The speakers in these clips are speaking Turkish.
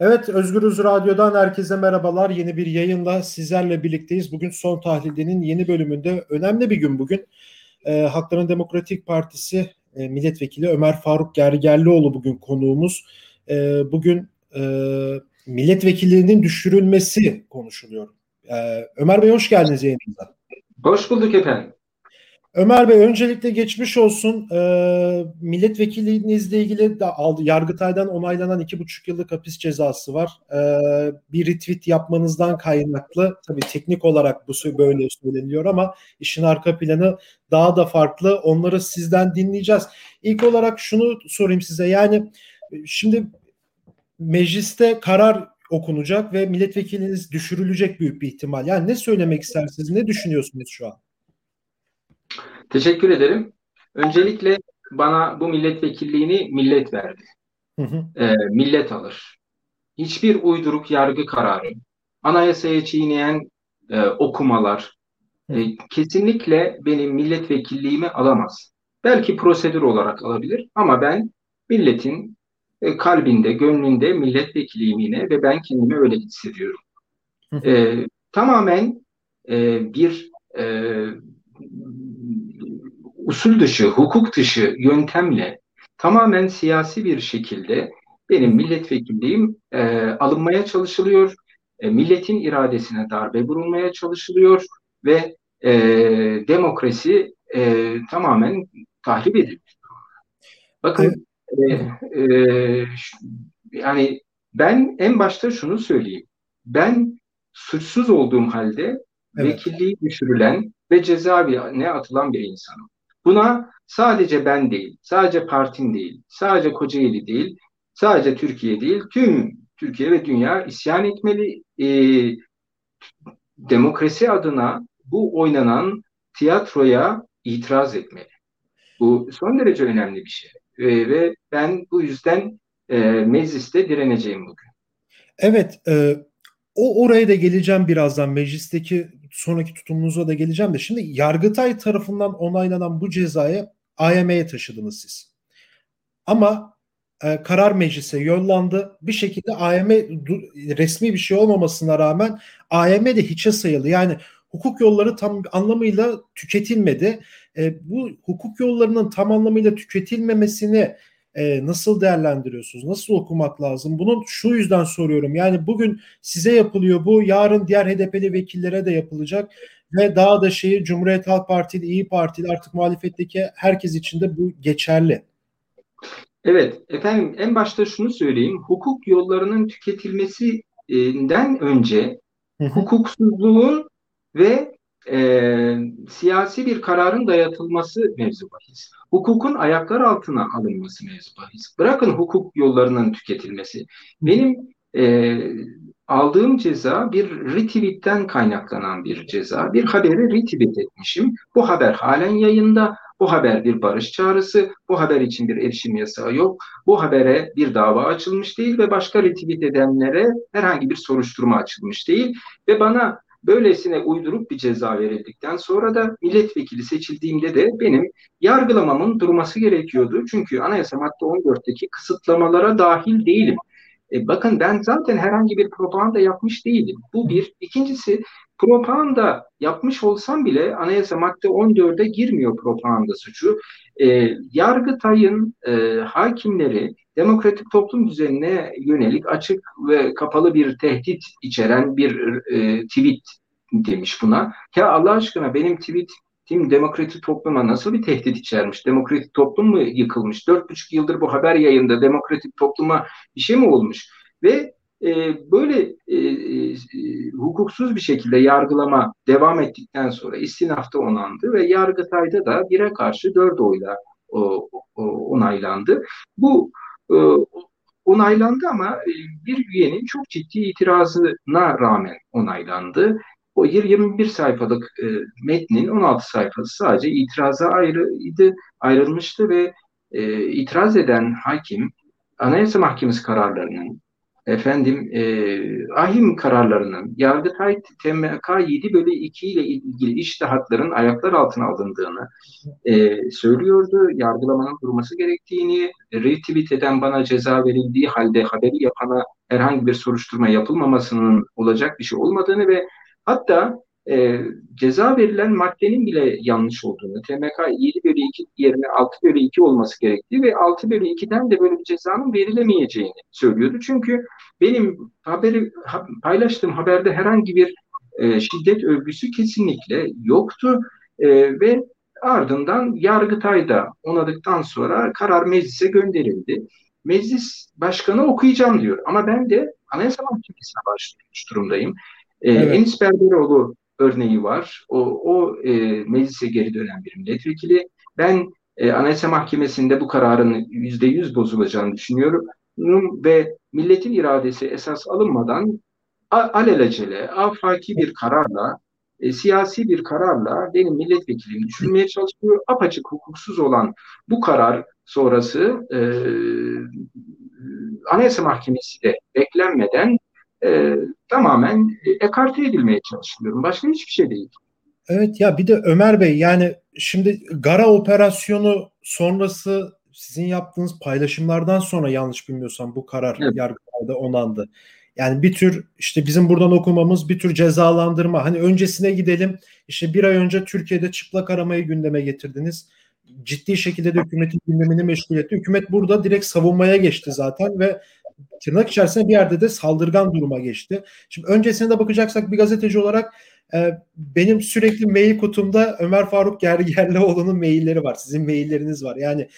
Evet, Özgürüz Radyo'dan herkese merhabalar. Yeni bir yayınla sizlerle birlikteyiz. Bugün Son Tahlil'in yeni bölümünde önemli bir gün bugün. E, Hakların Demokratik Partisi e, Milletvekili Ömer Faruk Gergerlioğlu bugün konuğumuz. E, bugün e, milletvekilliğinin düşürülmesi konuşuluyor. E, Ömer Bey hoş geldiniz yayınımıza. Hoş bulduk efendim. Ömer Bey öncelikle geçmiş olsun. E, milletvekilliğinizle ilgili de aldı, Yargıtay'dan onaylanan iki buçuk yıllık hapis cezası var. E, bir retweet yapmanızdan kaynaklı tabii teknik olarak bu böyle söyleniyor ama işin arka planı daha da farklı. Onları sizden dinleyeceğiz. İlk olarak şunu sorayım size yani şimdi mecliste karar okunacak ve milletvekiliniz düşürülecek büyük bir ihtimal. Yani ne söylemek istersiniz? Ne düşünüyorsunuz şu an? Teşekkür ederim. Öncelikle bana bu milletvekilliğini millet verdi. Hı hı. E, millet alır. Hiçbir uyduruk yargı kararı, anayasaya çiğneyen e, okumalar e, kesinlikle benim milletvekilliğimi alamaz. Belki prosedür olarak alabilir ama ben milletin e, kalbinde, gönlünde milletvekiliyim yine ve ben kendimi öyle hissediyorum. E, tamamen e, bir e, usul dışı, hukuk dışı yöntemle tamamen siyasi bir şekilde benim milletvekilliğim e, alınmaya çalışılıyor. E, milletin iradesine darbe vurulmaya çalışılıyor ve e, demokrasi e, tamamen tahrip edilmiş. Bakın e, e, yani ben en başta şunu söyleyeyim. Ben suçsuz olduğum halde evet. vekilliği düşürülen ve cezaevine atılan bir insanım. Buna sadece ben değil, sadece partim değil, sadece Kocaeli değil, sadece Türkiye değil, tüm Türkiye ve dünya isyan etmeli. E, demokrasi adına bu oynanan tiyatroya itiraz etmeli. Bu son derece önemli bir şey. E, ve ben bu yüzden e, mecliste direneceğim bugün. Evet, e, o oraya da geleceğim birazdan meclisteki sonraki tutumunuza da geleceğim de şimdi Yargıtay tarafından onaylanan bu cezayı AYM'ye taşıdınız siz. Ama e, karar meclise yollandı. Bir şekilde AYM resmi bir şey olmamasına rağmen AYM de hiçe sayıldı. Yani hukuk yolları tam anlamıyla tüketilmedi. E, bu hukuk yollarının tam anlamıyla tüketilmemesini e, nasıl değerlendiriyorsunuz? Nasıl okumak lazım? Bunu şu yüzden soruyorum. Yani bugün size yapılıyor bu, yarın diğer HDP'li vekillere de yapılacak ve daha da şeyi Cumhuriyet Halk Partili, İyi Partili artık muhalefetteki herkes için de bu geçerli. Evet efendim en başta şunu söyleyeyim. Hukuk yollarının tüketilmesinden önce hukuksuzluğun ve e, siyasi bir kararın dayatılması mevzu bahis. Hukukun ayaklar altına alınması mevzu bahis. Bırakın hukuk yollarının tüketilmesi. Benim e, aldığım ceza bir retweetten kaynaklanan bir ceza. Bir haberi retweet etmişim. Bu haber halen yayında. Bu haber bir barış çağrısı. Bu haber için bir erişim yasağı yok. Bu habere bir dava açılmış değil ve başka retweet edenlere herhangi bir soruşturma açılmış değil. Ve bana Böylesine uydurup bir ceza verildikten sonra da milletvekili seçildiğimde de benim yargılamamın durması gerekiyordu. Çünkü anayasa madde 14'teki kısıtlamalara dahil değilim. E, bakın ben zaten herhangi bir propaganda yapmış değilim. Bu bir. İkincisi propaganda yapmış olsam bile anayasa madde 14'e girmiyor propaganda suçu. E, Yargıtay'ın e, hakimleri demokratik toplum düzenine yönelik açık ve kapalı bir tehdit içeren bir e, tweet demiş buna. Ya Allah aşkına benim tweet Tim demokratik topluma nasıl bir tehdit içermiş? Demokratik toplum mu yıkılmış? Dört buçuk yıldır bu haber yayında demokratik topluma bir şey mi olmuş? Ve e, böyle e, e, hukuksuz bir şekilde yargılama devam ettikten sonra istinafta onandı ve Yargıtay'da da bire karşı dört oyla o, o, onaylandı. Bu onaylandı ama e, bir üyenin çok ciddi itirazına rağmen onaylandı. O 21 sayfalık e, metnin 16 sayfası sadece itiraza ayrıydı, ayrılmıştı ve e, itiraz eden hakim Anayasa Mahkemesi kararlarının efendim e, ahim kararlarının Yargıtay TMK 7 bölü 2 ile ilgili iştihatların ayaklar altına alındığını e, söylüyordu. Yargılamanın durması gerektiğini, retweet eden bana ceza verildiği halde haberi yapana herhangi bir soruşturma yapılmamasının olacak bir şey olmadığını ve hatta e, ceza verilen maddenin bile yanlış olduğunu, TMK 7 bölü 2 yerine 6 bölü 2 olması gerektiği ve 6 bölü 2'den de böyle bir cezanın verilemeyeceğini söylüyordu. Çünkü benim haberi paylaştığım haberde herhangi bir e, şiddet övgüsü kesinlikle yoktu e, ve ardından Yargıtay'da onadıktan sonra karar meclise gönderildi. Meclis başkanı okuyacağım diyor ama ben de Anayasa Mahkemesi'ne başvurmuş durumdayım. Ee, evet. Enis Berberoğlu örneği var. O, o e, meclise geri dönen bir milletvekili. Ben e, Anayasa Mahkemesi'nde bu kararın yüzde yüz bozulacağını düşünüyorum ve milletin iradesi esas alınmadan alelacele, afaki bir kararla, e, siyasi bir kararla benim milletvekilimi düşürmeye çalışıyor. Apaçık hukuksuz olan bu karar sonrası e, Anayasa Mahkemesi de beklenmeden e, tamamen ekarte edilmeye çalışıyorum. Başka hiçbir şey değil. Evet ya bir de Ömer Bey yani şimdi Gara operasyonu sonrası sizin yaptığınız paylaşımlardan sonra yanlış bilmiyorsam bu karar evet. yargılarda onandı. Yani bir tür işte bizim buradan okumamız bir tür cezalandırma. Hani öncesine gidelim. İşte bir ay önce Türkiye'de çıplak aramayı gündeme getirdiniz. Ciddi şekilde de hükümetin gündemini meşgul etti. Hükümet burada direkt savunmaya geçti zaten ve tırnak içerisinde bir yerde de saldırgan duruma geçti. Şimdi öncesine de bakacaksak bir gazeteci olarak e, benim sürekli mail kutumda Ömer Faruk Gergerlioğlu'nun mailleri var. Sizin mailleriniz var. Yani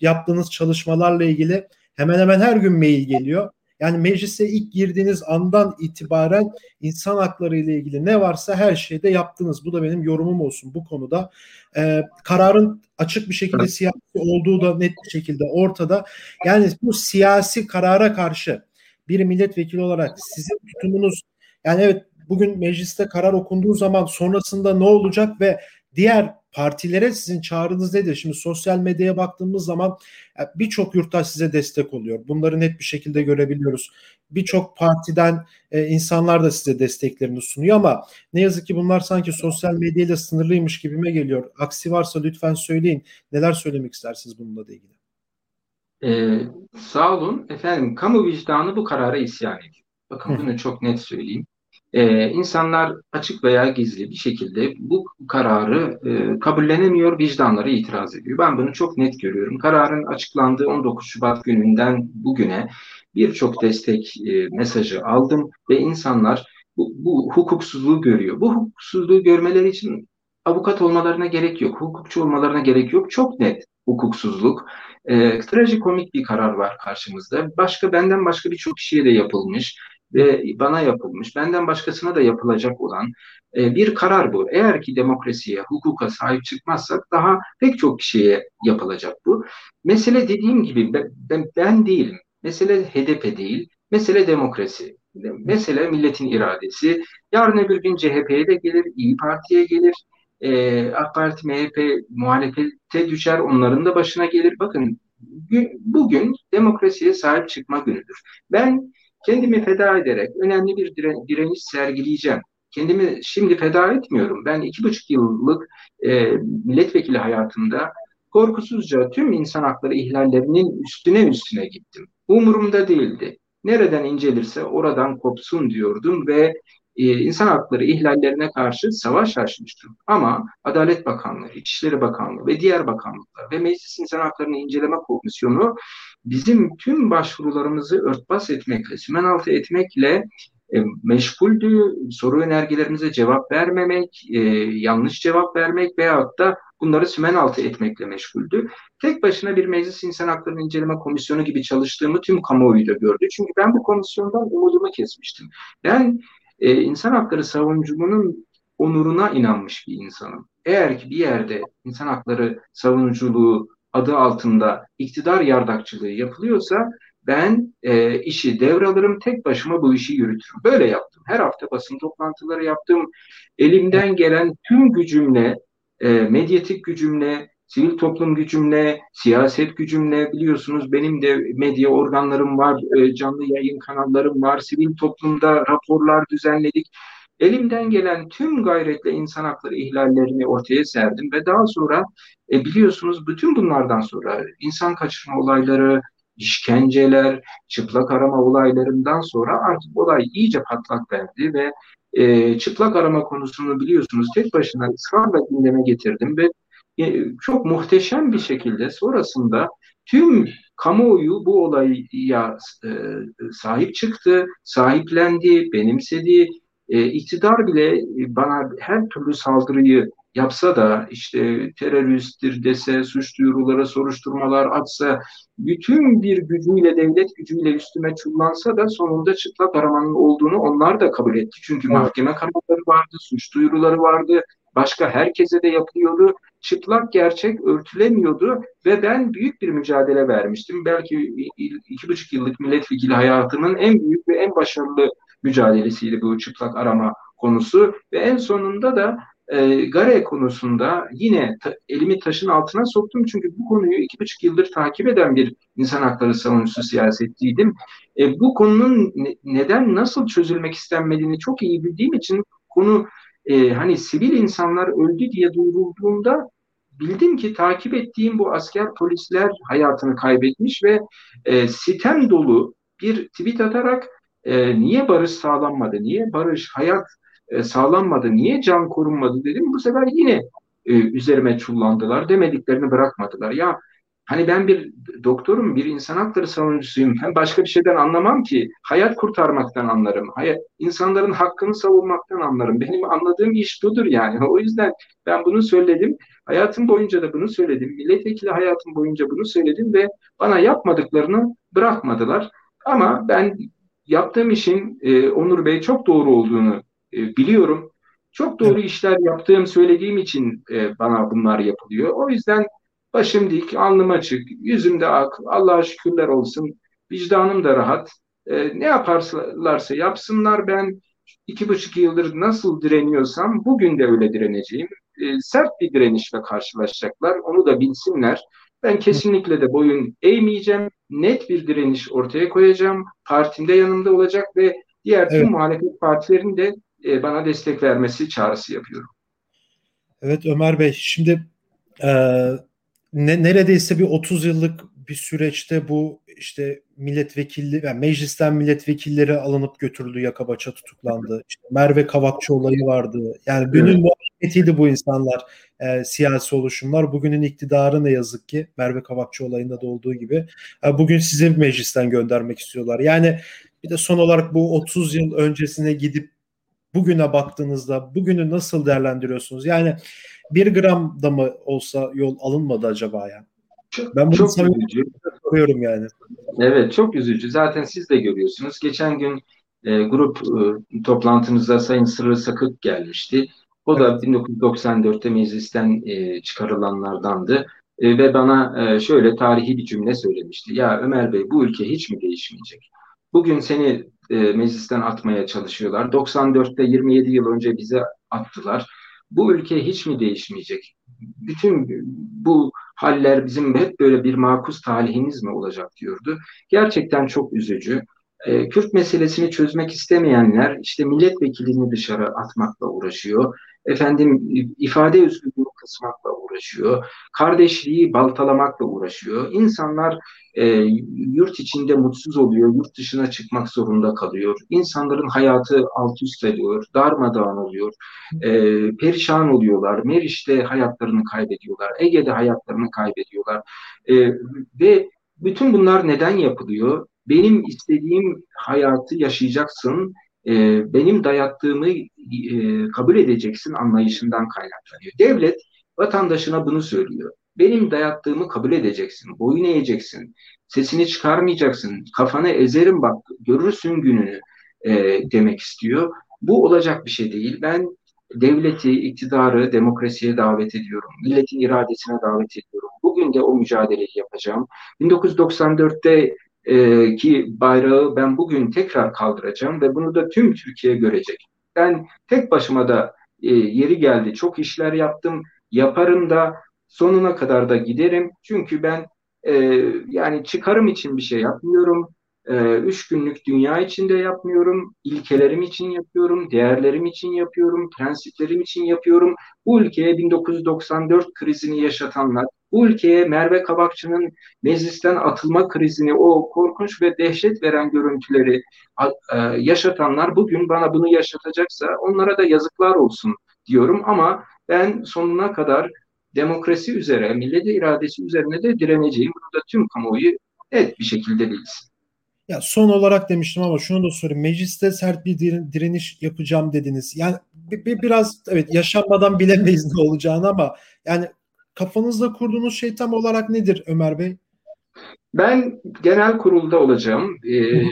yaptığınız çalışmalarla ilgili hemen hemen her gün mail geliyor. Yani meclise ilk girdiğiniz andan itibaren insan hakları ile ilgili ne varsa her şeyde yaptınız. Bu da benim yorumum olsun bu konuda. Ee, kararın açık bir şekilde siyasi olduğu da net bir şekilde ortada. Yani bu siyasi karara karşı bir milletvekili olarak sizin tutumunuz yani evet bugün mecliste karar okunduğu zaman sonrasında ne olacak ve diğer partilere sizin çağrınız nedir? Şimdi sosyal medyaya baktığımız zaman e, birçok yurttaş size destek oluyor. Bunları net bir şekilde görebiliyoruz. Birçok partiden e, insanlar da size desteklerini sunuyor ama ne yazık ki bunlar sanki sosyal medyayla sınırlıymış gibime geliyor. Aksi varsa lütfen söyleyin. Neler söylemek istersiniz bununla da ilgili? Ee, sağ olun. Efendim kamu vicdanı bu karara isyan ediyor. Bakın bunu çok net söyleyeyim. Ee, insanlar açık veya gizli bir şekilde bu kararı e, kabullenemiyor, vicdanları itiraz ediyor. Ben bunu çok net görüyorum. Kararın açıklandığı 19 Şubat gününden bugüne birçok destek e, mesajı aldım ve insanlar bu, bu hukuksuzluğu görüyor. Bu hukuksuzluğu görmeleri için avukat olmalarına gerek yok, hukukçu olmalarına gerek yok. Çok net hukuksuzluk. E, trajikomik bir karar var karşımızda. Başka benden başka birçok kişiye de yapılmış ve bana yapılmış, benden başkasına da yapılacak olan e, bir karar bu. Eğer ki demokrasiye, hukuka sahip çıkmazsak daha pek çok kişiye yapılacak bu. Mesele dediğim gibi ben, ben değilim. Mesele HDP değil, mesele demokrasi. Mesele milletin iradesi. Yarın öbür gün CHP'ye de gelir, İyi Parti'ye gelir, e, AK Parti, MHP muhalefete düşer, onların da başına gelir. Bakın bugün demokrasiye sahip çıkma günüdür. Ben kendimi feda ederek önemli bir dire- direniş sergileyeceğim. Kendimi şimdi feda etmiyorum. Ben iki buçuk yıllık e, milletvekili hayatımda korkusuzca tüm insan hakları ihlallerinin üstüne üstüne gittim. Umurumda değildi. Nereden incelirse oradan kopsun diyordum ve e, insan hakları ihlallerine karşı savaş açmıştım. Ama Adalet Bakanlığı, İçişleri Bakanlığı ve diğer bakanlıklar ve Meclis İnsan Haklarını İnceleme Komisyonu bizim tüm başvurularımızı örtbas etmekle, sümen altı etmekle e, meşguldü. Soru önergelerimize cevap vermemek, e, yanlış cevap vermek veyahut da bunları sümen altı etmekle meşguldü. Tek başına bir Meclis İnsan Hakları İnceleme Komisyonu gibi çalıştığımı tüm kamuoyu da gördü. Çünkü ben bu komisyondan umudumu kesmiştim. Ben e, insan hakları savunucunun onuruna inanmış bir insanım. Eğer ki bir yerde insan hakları savunuculuğu adı altında iktidar yardakçılığı yapılıyorsa ben e, işi devralırım, tek başıma bu işi yürütürüm. Böyle yaptım. Her hafta basın toplantıları yaptım. Elimden gelen tüm gücümle, e, medyatik gücümle, sivil toplum gücümle, siyaset gücümle biliyorsunuz benim de medya organlarım var, e, canlı yayın kanallarım var, sivil toplumda raporlar düzenledik. Elimden gelen tüm gayretle insan hakları ihlallerini ortaya serdim ve daha sonra e, biliyorsunuz bütün bunlardan sonra insan kaçırma olayları, işkenceler, çıplak arama olaylarından sonra artık olay iyice patlak verdi ve e, çıplak arama konusunu biliyorsunuz tek başına ısrarla gündeme getirdim ve e, çok muhteşem bir şekilde sonrasında tüm kamuoyu bu olaya e, sahip çıktı, sahiplendi, benimsedi. E, iktidar bile bana her türlü saldırıyı yapsa da işte teröristtir dese, suç duyuruları, soruşturmalar atsa, bütün bir gücüyle, devlet gücüyle üstüme çullansa da sonunda çıplak aramanın olduğunu onlar da kabul etti. Çünkü mahkeme kararları vardı, suç duyuruları vardı, başka herkese de yapılıyordu. Çıplak gerçek örtülemiyordu ve ben büyük bir mücadele vermiştim. Belki iki buçuk yıllık milletvekili hayatımın en büyük ve en başarılı mücadelesiydi bu çıplak arama konusu ve en sonunda da e, Gare konusunda yine ta, elimi taşın altına soktum çünkü bu konuyu iki buçuk yıldır takip eden bir insan hakları savunucusu siyasetçiydim. E, bu konunun ne, neden nasıl çözülmek istenmediğini çok iyi bildiğim için konu e, hani sivil insanlar öldü diye duyurulduğunda bildim ki takip ettiğim bu asker polisler hayatını kaybetmiş ve e, sitem dolu bir tweet atarak e, niye barış sağlanmadı, niye barış, hayat e, sağlanmadı, niye can korunmadı dedim. Bu sefer yine e, üzerime çullandılar, demediklerini bırakmadılar. Ya hani ben bir doktorum, bir insan hakları savunucusuyum. Ben başka bir şeyden anlamam ki. Hayat kurtarmaktan anlarım. Hayat, insanların hakkını savunmaktan anlarım. Benim anladığım iş budur yani. O yüzden ben bunu söyledim. Hayatım boyunca da bunu söyledim. Milletvekili hayatım boyunca bunu söyledim ve bana yapmadıklarını bırakmadılar. Ama ben yaptığım işin e, Onur Bey çok doğru olduğunu e, biliyorum. Çok doğru evet. işler yaptığım söylediğim için e, bana bunlar yapılıyor. O yüzden başım dik, alnım açık, yüzümde ak, Allah'a şükürler olsun. Vicdanım da rahat. E, ne yaparlarsa yapsınlar ben iki buçuk yıldır nasıl direniyorsam bugün de öyle direneceğim. E, sert bir direnişle karşılaşacaklar. Onu da bilsinler. Ben kesinlikle de boyun eğmeyeceğim. Net bir direniş ortaya koyacağım. Partimde yanımda olacak ve diğer tüm evet. muhalefet partilerinin de e, bana destek vermesi çağrısı yapıyorum. Evet Ömer Bey şimdi e, ne, neredeyse bir 30 yıllık bir süreçte bu işte milletvekilli yani meclisten milletvekilleri alınıp götürüldü yakabaça tutuklandı. İşte Merve Kavakçı olayı vardı. Yani günün muhabbetiydi bu insanlar e, siyasi oluşumlar. Bugünün iktidarı ne yazık ki Merve Kavakçı olayında da olduğu gibi e, bugün sizi meclisten göndermek istiyorlar. Yani bir de son olarak bu 30 yıl öncesine gidip bugüne baktığınızda bugünü nasıl değerlendiriyorsunuz? Yani bir gram da mı olsa yol alınmadı acaba ya? Çok, ben bunu çok üzücü. soruyorum yani. Evet çok üzücü. Zaten siz de görüyorsunuz. Geçen gün e, grup e, toplantınızda Sayın Sırrı Sakık gelmişti. O da 1994'te meclisten e, çıkarılanlardandı. E, ve bana e, şöyle tarihi bir cümle söylemişti. Ya Ömer Bey bu ülke hiç mi değişmeyecek? Bugün seni e, meclisten atmaya çalışıyorlar. 94'te 27 yıl önce bize attılar. Bu ülke hiç mi değişmeyecek? Bütün bu haller bizim hep böyle bir makus talihimiz mi olacak diyordu. Gerçekten çok üzücü. E, Kürt meselesini çözmek istemeyenler işte milletvekilini dışarı atmakla uğraşıyor efendim ifade özgürlüğünü kısmakla uğraşıyor. Kardeşliği baltalamakla uğraşıyor. İnsanlar e, yurt içinde mutsuz oluyor, yurt dışına çıkmak zorunda kalıyor. İnsanların hayatı alt üst ediyor, darmadağın oluyor, e, perişan oluyorlar. Meriç'te hayatlarını kaybediyorlar, Ege'de hayatlarını kaybediyorlar. E, ve bütün bunlar neden yapılıyor? Benim istediğim hayatı yaşayacaksın, e, benim dayattığımı e, kabul edeceksin anlayışından kaynaklanıyor. Devlet vatandaşına bunu söylüyor. Benim dayattığımı kabul edeceksin, boyun eğeceksin, sesini çıkarmayacaksın, kafanı ezerim bak görürsün gününü e, demek istiyor. Bu olacak bir şey değil. Ben devleti, iktidarı demokrasiye davet ediyorum. Milletin iradesine davet ediyorum. Bugün de o mücadeleyi yapacağım. 1994'te e, ki bayrağı ben bugün tekrar kaldıracağım ve bunu da tüm Türkiye görecek. Ben tek başıma da e, yeri geldi çok işler yaptım, yaparım da sonuna kadar da giderim. Çünkü ben e, yani çıkarım için bir şey yapmıyorum. E, üç günlük dünya için de yapmıyorum. ilkelerim için yapıyorum, değerlerim için yapıyorum, prensiplerim için yapıyorum. Bu ülkeye 1994 krizini yaşatanlar, bu ülkeye Merve Kabakçı'nın meclisten atılma krizini, o korkunç ve dehşet veren görüntüleri e, yaşatanlar bugün bana bunu yaşatacaksa onlara da yazıklar olsun diyorum ama ben sonuna kadar demokrasi üzere, millet iradesi üzerine de direneceğim. Bunu da tüm kamuoyu net bir şekilde bilsin. Ya son olarak demiştim ama şunu da sorayım. Mecliste sert bir direniş yapacağım dediniz. Yani bir, bir biraz evet yaşanmadan bilemeyiz ne olacağını ama yani kafanızda kurduğunuz şey tam olarak nedir Ömer Bey? Ben genel kurulda olacağım. Ee,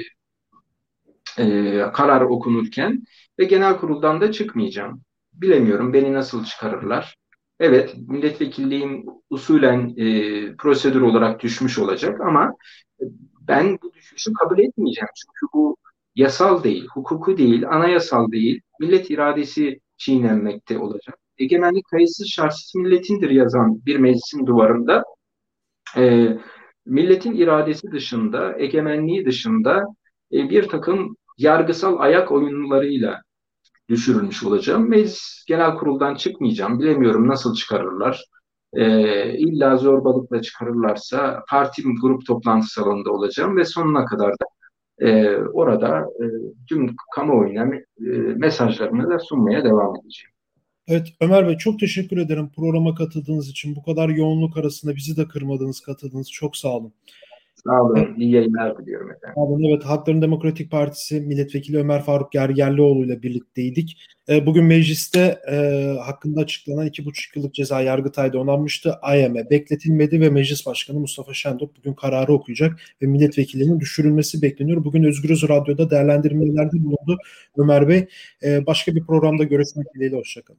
e, karar okunurken ve genel kuruldan da çıkmayacağım. Bilemiyorum beni nasıl çıkarırlar. Evet, milletvekilliğim usulen e, prosedür olarak düşmüş olacak ama ben bu düşüşü kabul etmeyeceğim. Çünkü bu yasal değil, hukuku değil, anayasal değil, millet iradesi çiğnenmekte olacak. Egemenlik kayıtsız şartsız milletindir yazan bir meclisin duvarında e, milletin iradesi dışında, egemenliği dışında e, bir takım yargısal ayak oyunlarıyla düşürülmüş olacağım. Meclis genel kuruldan çıkmayacağım. Bilemiyorum nasıl çıkarırlar. E, illa zorbalıkla çıkarırlarsa partim grup toplantı salonunda olacağım ve sonuna kadar da e, orada e, tüm kamuoyuna e, mesajlarını da sunmaya devam edeceğim. Evet Ömer Bey çok teşekkür ederim programa katıldığınız için. Bu kadar yoğunluk arasında bizi de kırmadınız, katıldınız. Çok sağ olun. Sağ olun. İyi yayınlar diliyorum efendim. Sağ olun. Evet Halkların Demokratik Partisi Milletvekili Ömer Faruk Gergerlioğlu ile birlikteydik. Ee, bugün mecliste e, hakkında açıklanan iki buçuk yıllık ceza Yargıtay'da onanmıştı. AYM bekletilmedi ve Meclis Başkanı Mustafa Şentop bugün kararı okuyacak ve milletvekillerinin düşürülmesi bekleniyor. Bugün Özgürüz Radyo'da değerlendirmelerde bulundu Ömer Bey. Ee, başka bir programda görüşmek dileğiyle. Hoşçakalın.